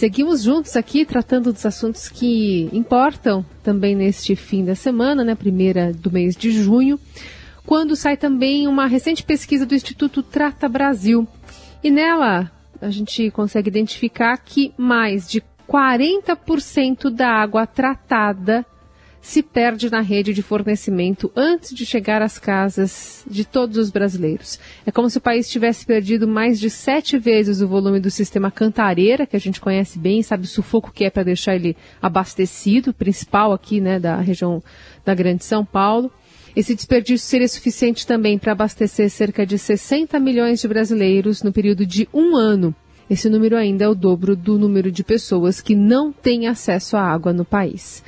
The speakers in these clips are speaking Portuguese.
Seguimos juntos aqui tratando dos assuntos que importam também neste fim da semana, né, primeira do mês de junho, quando sai também uma recente pesquisa do Instituto Trata Brasil. E nela a gente consegue identificar que mais de 40% da água tratada se perde na rede de fornecimento antes de chegar às casas de todos os brasileiros. É como se o país tivesse perdido mais de sete vezes o volume do sistema Cantareira, que a gente conhece bem, sabe o sufoco que é para deixar ele abastecido, principal aqui né, da região da Grande São Paulo. Esse desperdício seria suficiente também para abastecer cerca de 60 milhões de brasileiros no período de um ano. Esse número ainda é o dobro do número de pessoas que não têm acesso à água no país.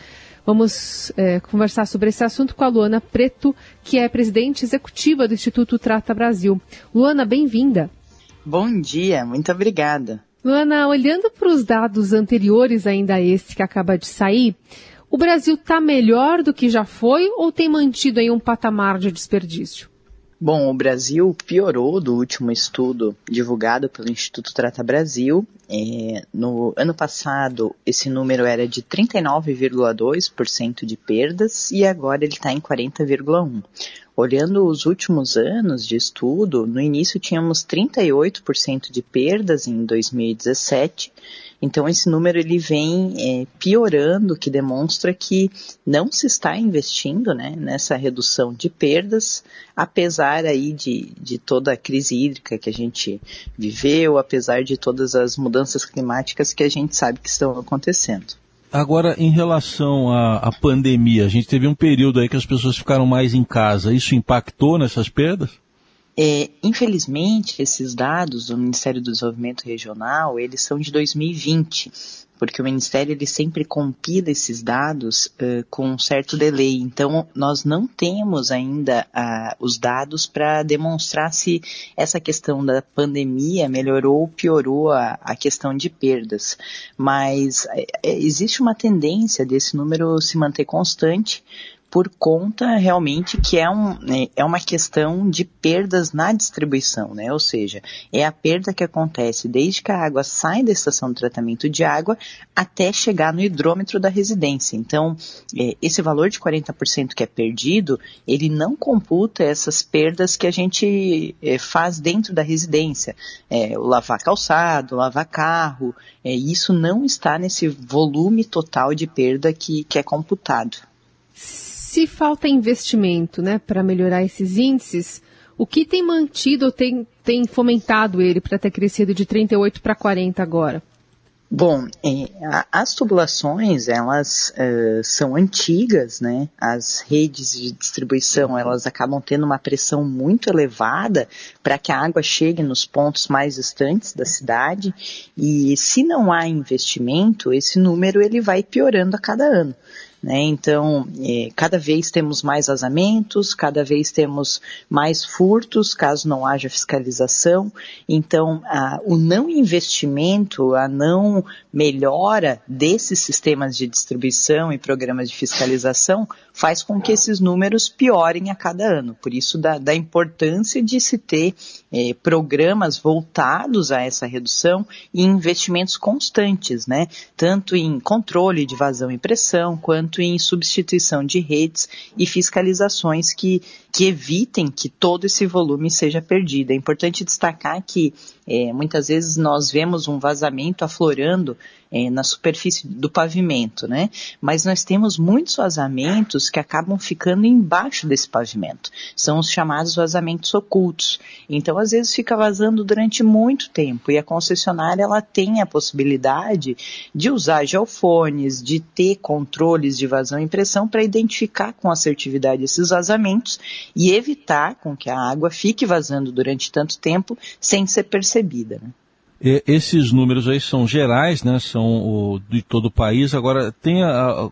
Vamos é, conversar sobre esse assunto com a Luana Preto, que é presidente executiva do Instituto Trata Brasil. Luana, bem-vinda. Bom dia, muito obrigada. Luana, olhando para os dados anteriores ainda a esse que acaba de sair, o Brasil está melhor do que já foi ou tem mantido aí um patamar de desperdício? Bom, o Brasil piorou do último estudo divulgado pelo Instituto Trata Brasil. É, no ano passado, esse número era de 39,2% de perdas e agora ele está em 40,1%. Olhando os últimos anos de estudo, no início tínhamos 38% de perdas em 2017 então esse número ele vem é, piorando, que demonstra que não se está investindo né, nessa redução de perdas, apesar aí de, de toda a crise hídrica que a gente viveu, apesar de todas as mudanças climáticas que a gente sabe que estão acontecendo. Agora, em relação à, à, pandemia, a gente teve um período aí que as pessoas ficaram mais em casa. Isso impactou nessas perdas? É, infelizmente, esses dados do Ministério do Desenvolvimento Regional, eles são de 2020, porque o Ministério ele sempre compila esses dados uh, com um certo delay. Então, nós não temos ainda uh, os dados para demonstrar se essa questão da pandemia melhorou ou piorou a, a questão de perdas. Mas uh, existe uma tendência desse número se manter constante, por conta realmente que é, um, né, é uma questão de perdas na distribuição, né? Ou seja, é a perda que acontece desde que a água sai da estação de tratamento de água até chegar no hidrômetro da residência. Então, é, esse valor de 40% que é perdido, ele não computa essas perdas que a gente é, faz dentro da residência. É, lavar calçado, lavar carro, é, isso não está nesse volume total de perda que, que é computado. Se falta investimento né, para melhorar esses índices, o que tem mantido ou tem, tem fomentado ele para ter crescido de 38 para 40 agora? Bom, é, as tubulações, elas uh, são antigas, né? As redes de distribuição, elas acabam tendo uma pressão muito elevada para que a água chegue nos pontos mais distantes da cidade e se não há investimento, esse número ele vai piorando a cada ano. Né? Então, é, cada vez temos mais vazamentos, cada vez temos mais furtos, caso não haja fiscalização. Então, a, o não investimento, a não melhora desses sistemas de distribuição e programas de fiscalização faz com que esses números piorem a cada ano. Por isso, da, da importância de se ter é, programas voltados a essa redução e investimentos constantes, né? Tanto em controle de vazão e pressão, quanto em substituição de redes e fiscalizações que, que evitem que todo esse volume seja perdido. É importante destacar que é, muitas vezes nós vemos um vazamento aflorando é, na superfície do pavimento, né? Mas nós temos muitos vazamentos que acabam ficando embaixo desse pavimento. São os chamados vazamentos ocultos. Então, às vezes, fica vazando durante muito tempo e a concessionária ela tem a possibilidade de usar geofones, de ter controles de vazão e pressão para identificar com assertividade esses vazamentos e evitar com que a água fique vazando durante tanto tempo sem ser percebida. Né? Esses números aí são gerais, né? São o, de todo o país. Agora, tem a, a,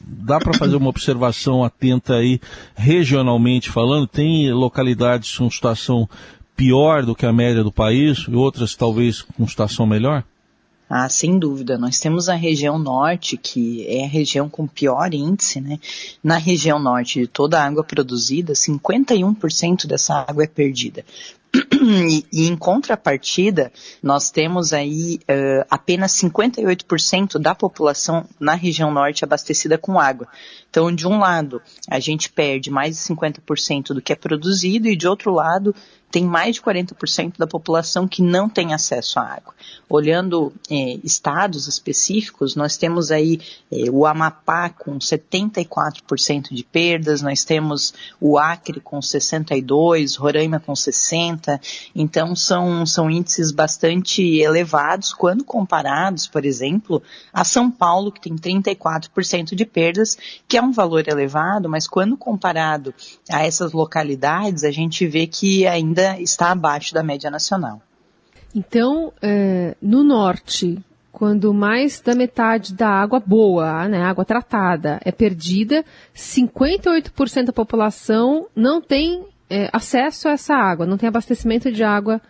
dá para fazer uma observação atenta aí, regionalmente falando? Tem localidades com situação pior do que a média do país e outras talvez com situação melhor? Ah, sem dúvida. Nós temos a região norte, que é a região com pior índice, né? Na região norte de toda a água produzida, 51% dessa água é perdida E, e, em contrapartida, nós temos aí uh, apenas 58% da população na região norte abastecida com água. Então, de um lado, a gente perde mais de 50% do que é produzido e de outro lado, tem mais de 40% da população que não tem acesso à água. Olhando eh, estados específicos, nós temos aí eh, o Amapá com 74% de perdas, nós temos o Acre com 62%, Roraima com 60%, então são, são índices bastante elevados quando comparados, por exemplo, a São Paulo, que tem 34% de perdas, que é um valor elevado, mas quando comparado a essas localidades, a gente vê que ainda ainda está abaixo da média nacional. Então, é, no norte, quando mais da metade da água boa, né, água tratada, é perdida, 58% da população não tem é, acesso a essa água, não tem abastecimento de água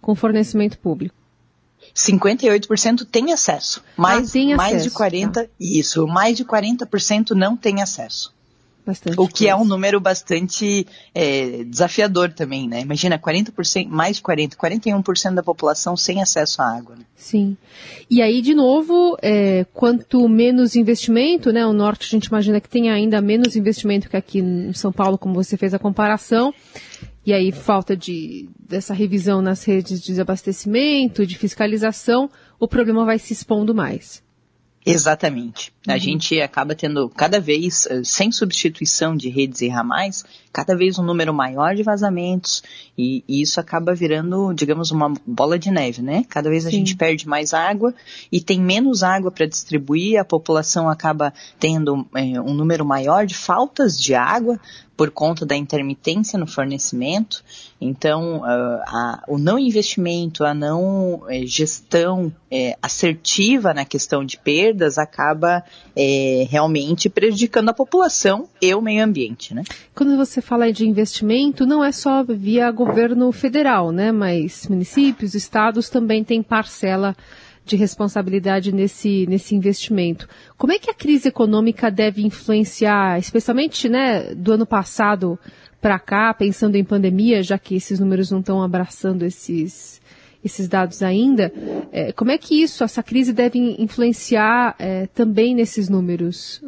com fornecimento público. 58% tem acesso, mas ah, tem mais acesso, de 40, tá. isso, mais de 40% não tem acesso. Bastante o que coisa. é um número bastante é, desafiador também, né? Imagina, 40%, mais de 40%, 41% da população sem acesso à água. Né? Sim. E aí, de novo, é, quanto menos investimento, né? O norte a gente imagina que tem ainda menos investimento que aqui em São Paulo, como você fez a comparação. E aí, falta de, dessa revisão nas redes de desabastecimento, de fiscalização, o problema vai se expondo mais. Exatamente. Uhum. A gente acaba tendo cada vez, eh, sem substituição de redes e ramais, cada vez um número maior de vazamentos e, e isso acaba virando, digamos, uma bola de neve, né? Cada vez a Sim. gente perde mais água e tem menos água para distribuir, a população acaba tendo é, um número maior de faltas de água por conta da intermitência no fornecimento. Então, uh, a, o não investimento, a não é, gestão é, assertiva na questão de perdas acaba é, realmente prejudicando a população e o meio ambiente, né? Quando você fala de investimento, não é só via governo federal, né? Mas municípios, estados também têm parcela de responsabilidade nesse, nesse investimento. Como é que a crise econômica deve influenciar, especialmente né, do ano passado para cá, pensando em pandemia, já que esses números não estão abraçando esses, esses dados ainda, é, como é que isso, essa crise deve influenciar é, também nesses números?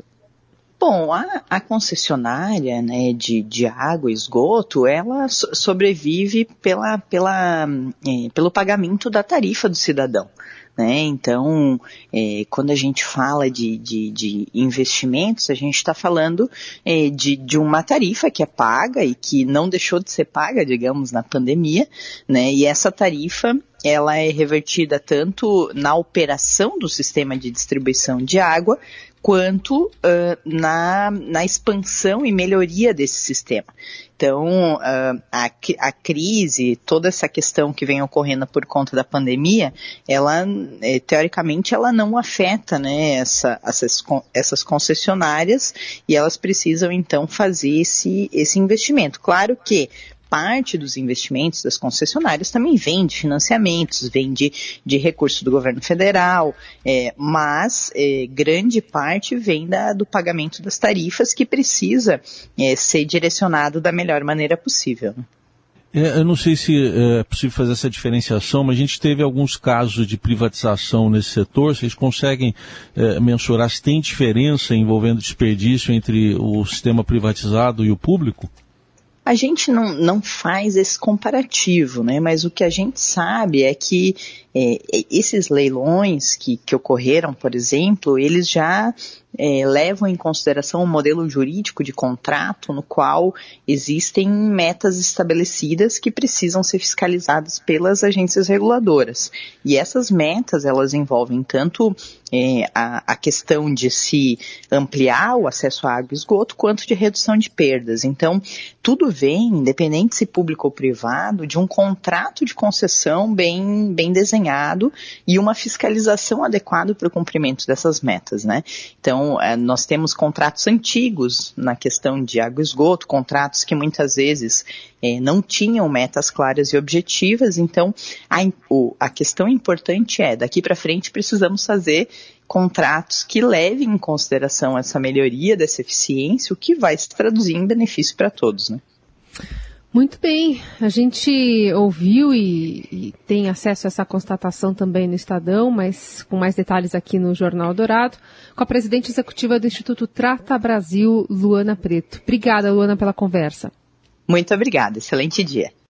Bom, a, a concessionária né, de, de água e esgoto, ela sobrevive pela, pela, é, pelo pagamento da tarifa do cidadão. Né? Então, é, quando a gente fala de, de, de investimentos, a gente está falando é, de, de uma tarifa que é paga e que não deixou de ser paga, digamos, na pandemia, né? E essa tarifa ela é revertida tanto na operação do sistema de distribuição de água, quanto uh, na, na expansão e melhoria desse sistema. Então, uh, a, a crise, toda essa questão que vem ocorrendo por conta da pandemia, ela, eh, teoricamente, ela não afeta né, essa, essas, essas concessionárias e elas precisam, então, fazer esse, esse investimento. Claro que parte dos investimentos das concessionárias também vem de financiamentos, vem de, de recursos do governo federal, é, mas é, grande parte vem da, do pagamento das tarifas que precisa é, ser direcionado da melhor maneira possível. É, eu não sei se é possível fazer essa diferenciação, mas a gente teve alguns casos de privatização nesse setor. Vocês conseguem é, mensurar se tem diferença envolvendo desperdício entre o sistema privatizado e o público? A gente não, não faz esse comparativo, né? Mas o que a gente sabe é que é, esses leilões que, que ocorreram, por exemplo, eles já é, levam em consideração um modelo jurídico de contrato no qual existem metas estabelecidas que precisam ser fiscalizadas pelas agências reguladoras. E essas metas, elas envolvem tanto é, a, a, questão de se ampliar o acesso à água e esgoto, quanto de redução de perdas. Então, tudo vem, independente se público ou privado, de um contrato de concessão bem, bem desenhado e uma fiscalização adequada para o cumprimento dessas metas, né? Então, então, é, nós temos contratos antigos na questão de água e esgoto, contratos que muitas vezes é, não tinham metas claras e objetivas. Então, a, o, a questão importante é, daqui para frente precisamos fazer contratos que levem em consideração essa melhoria dessa eficiência, o que vai se traduzir em benefício para todos, né? Muito bem, a gente ouviu e, e, tem acesso a essa constatação também no Estadão, mas com mais detalhes aqui no Jornal Dourado, com a presidente executiva do Instituto Trata Brasil, Luana Preto. Obrigada, Luana, pela conversa. Muito obrigada, excelente dia.